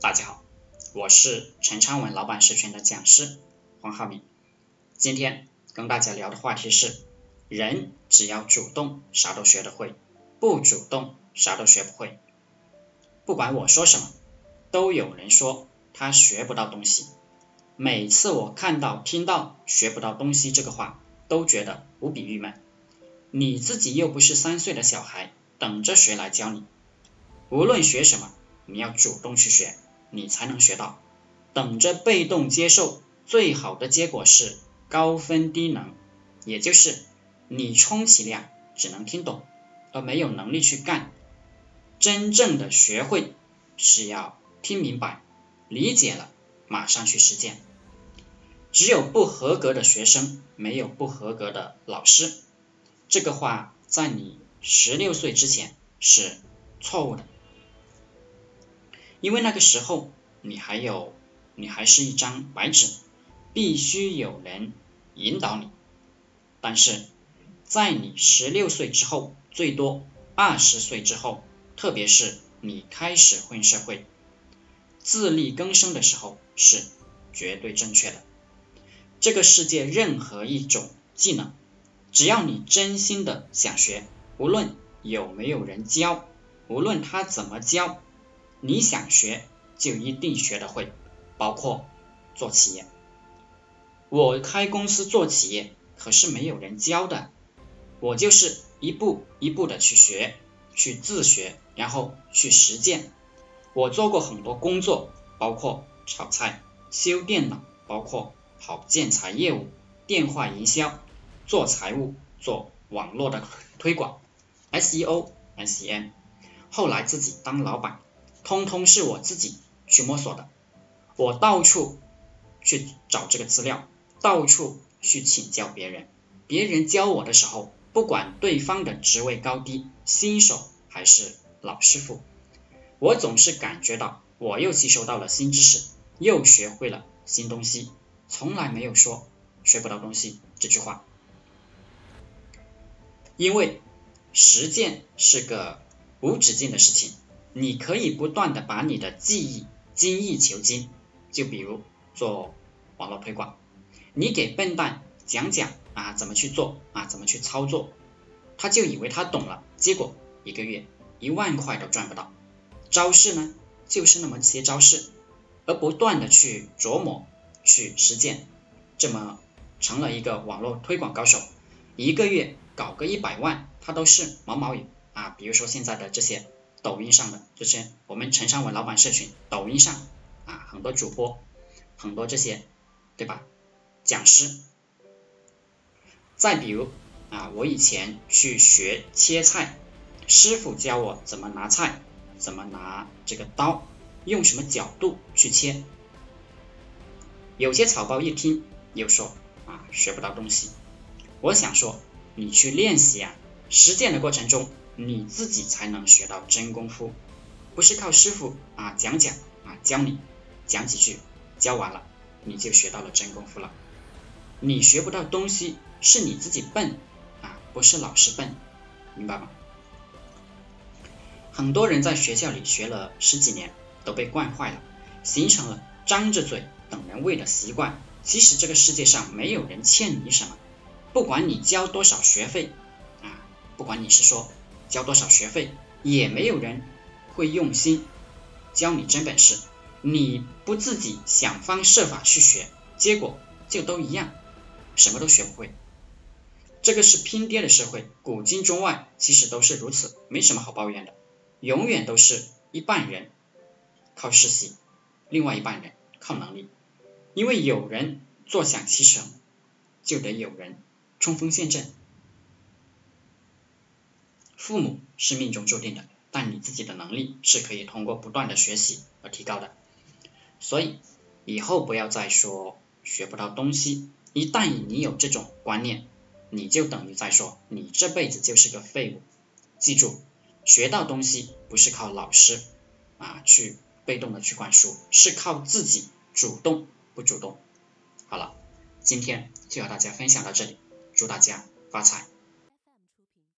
大家好，我是陈昌文老板社群的讲师黄浩明。今天跟大家聊的话题是：人只要主动，啥都学得会；不主动，啥都学不会。不管我说什么，都有人说他学不到东西。每次我看到、听到“学不到东西”这个话，都觉得无比郁闷。你自己又不是三岁的小孩，等着谁来教你？无论学什么，你要主动去学。你才能学到，等着被动接受，最好的结果是高分低能，也就是你充其量只能听懂，而没有能力去干。真正的学会是要听明白、理解了，马上去实践。只有不合格的学生，没有不合格的老师。这个话在你十六岁之前是错误的。因为那个时候你还有，你还是一张白纸，必须有人引导你。但是在你十六岁之后，最多二十岁之后，特别是你开始混社会、自力更生的时候，是绝对正确的。这个世界任何一种技能，只要你真心的想学，无论有没有人教，无论他怎么教。你想学就一定学得会，包括做企业。我开公司做企业，可是没有人教的，我就是一步一步的去学，去自学，然后去实践。我做过很多工作，包括炒菜、修电脑，包括跑建材业务、电话营销、做财务、做网络的推广、SEO、SEM，后来自己当老板。通通是我自己去摸索的，我到处去找这个资料，到处去请教别人。别人教我的时候，不管对方的职位高低，新手还是老师傅，我总是感觉到我又吸收到了新知识，又学会了新东西，从来没有说学不到东西这句话。因为实践是个无止境的事情。你可以不断的把你的记忆精益求精，就比如做网络推广，你给笨蛋讲讲啊怎么去做啊怎么去操作，他就以为他懂了，结果一个月一万块都赚不到。招式呢就是那么些招式，而不断的去琢磨去实践，这么成了一个网络推广高手，一个月搞个一百万，他都是毛毛雨啊。比如说现在的这些。抖音上的这些，我们陈尚文老板社群，抖音上啊很多主播，很多这些，对吧？讲师。再比如啊，我以前去学切菜，师傅教我怎么拿菜，怎么拿这个刀，用什么角度去切。有些草包一听又说啊学不到东西，我想说你去练习啊，实践的过程中。你自己才能学到真功夫，不是靠师傅啊讲讲啊教你讲几句，教完了你就学到了真功夫了。你学不到东西是你自己笨啊，不是老师笨，明白吗？很多人在学校里学了十几年都被惯坏了，形成了张着嘴等人喂的习惯。其实这个世界上没有人欠你什么，不管你交多少学费啊，不管你是说。交多少学费，也没有人会用心教你真本事。你不自己想方设法去学，结果就都一样，什么都学不会。这个是拼爹的社会，古今中外其实都是如此，没什么好抱怨的。永远都是一半人靠实习，另外一半人靠能力。因为有人坐享其成，就得有人冲锋陷阵。父母是命中注定的，但你自己的能力是可以通过不断的学习而提高的。所以以后不要再说学不到东西，一旦你有这种观念，你就等于在说你这辈子就是个废物。记住，学到东西不是靠老师啊去被动的去灌输，是靠自己主动不主动。好了，今天就和大家分享到这里，祝大家发财。